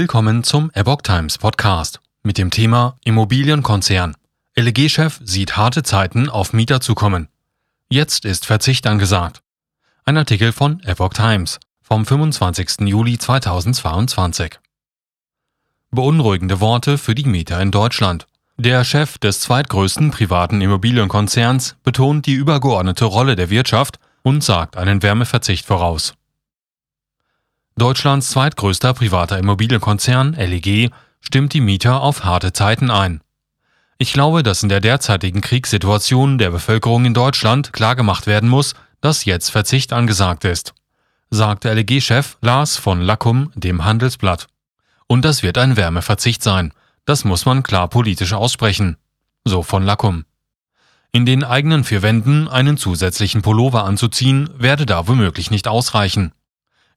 Willkommen zum Epoch Times Podcast mit dem Thema Immobilienkonzern. LEG-Chef sieht harte Zeiten auf Mieter zukommen. Jetzt ist Verzicht angesagt. Ein Artikel von Epoch Times vom 25. Juli 2022. Beunruhigende Worte für die Mieter in Deutschland. Der Chef des zweitgrößten privaten Immobilienkonzerns betont die übergeordnete Rolle der Wirtschaft und sagt einen Wärmeverzicht voraus. Deutschlands zweitgrößter privater Immobilienkonzern LEG stimmt die Mieter auf harte Zeiten ein. Ich glaube, dass in der derzeitigen Kriegssituation der Bevölkerung in Deutschland klargemacht werden muss, dass jetzt Verzicht angesagt ist, sagte LEG-Chef Lars von Lackum dem Handelsblatt. Und das wird ein Wärmeverzicht sein. Das muss man klar politisch aussprechen. So von Lackum. In den eigenen vier Wänden einen zusätzlichen Pullover anzuziehen, werde da womöglich nicht ausreichen.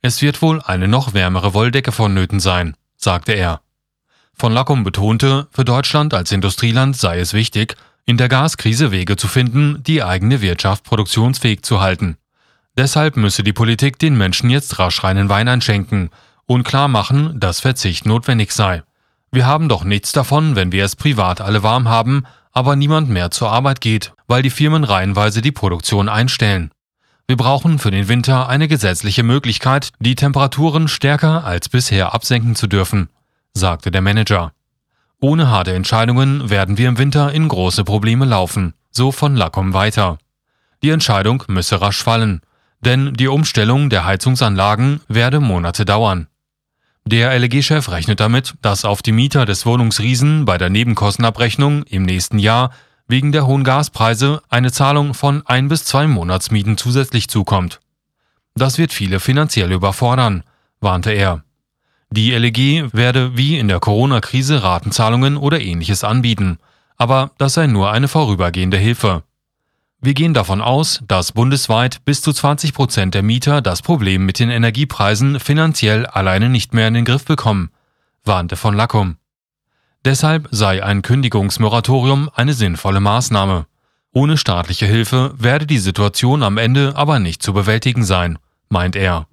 Es wird wohl eine noch wärmere Wolldecke vonnöten sein, sagte er. Von Lackum betonte, für Deutschland als Industrieland sei es wichtig, in der Gaskrise Wege zu finden, die eigene Wirtschaft produktionsfähig zu halten. Deshalb müsse die Politik den Menschen jetzt rasch reinen Wein einschenken und klar machen, dass Verzicht notwendig sei. Wir haben doch nichts davon, wenn wir es privat alle warm haben, aber niemand mehr zur Arbeit geht, weil die Firmen reihenweise die Produktion einstellen. Wir brauchen für den Winter eine gesetzliche Möglichkeit, die Temperaturen stärker als bisher absenken zu dürfen, sagte der Manager. Ohne harte Entscheidungen werden wir im Winter in große Probleme laufen, so von Lacom weiter. Die Entscheidung müsse rasch fallen, denn die Umstellung der Heizungsanlagen werde Monate dauern. Der LEG-Chef rechnet damit, dass auf die Mieter des Wohnungsriesen bei der Nebenkostenabrechnung im nächsten Jahr wegen der hohen Gaspreise eine Zahlung von ein bis zwei Monatsmieten zusätzlich zukommt. Das wird viele finanziell überfordern, warnte er. Die LEG werde wie in der Corona-Krise Ratenzahlungen oder ähnliches anbieten, aber das sei nur eine vorübergehende Hilfe. Wir gehen davon aus, dass bundesweit bis zu 20 Prozent der Mieter das Problem mit den Energiepreisen finanziell alleine nicht mehr in den Griff bekommen, warnte von Lackum. Deshalb sei ein Kündigungsmoratorium eine sinnvolle Maßnahme. Ohne staatliche Hilfe werde die Situation am Ende aber nicht zu bewältigen sein, meint er.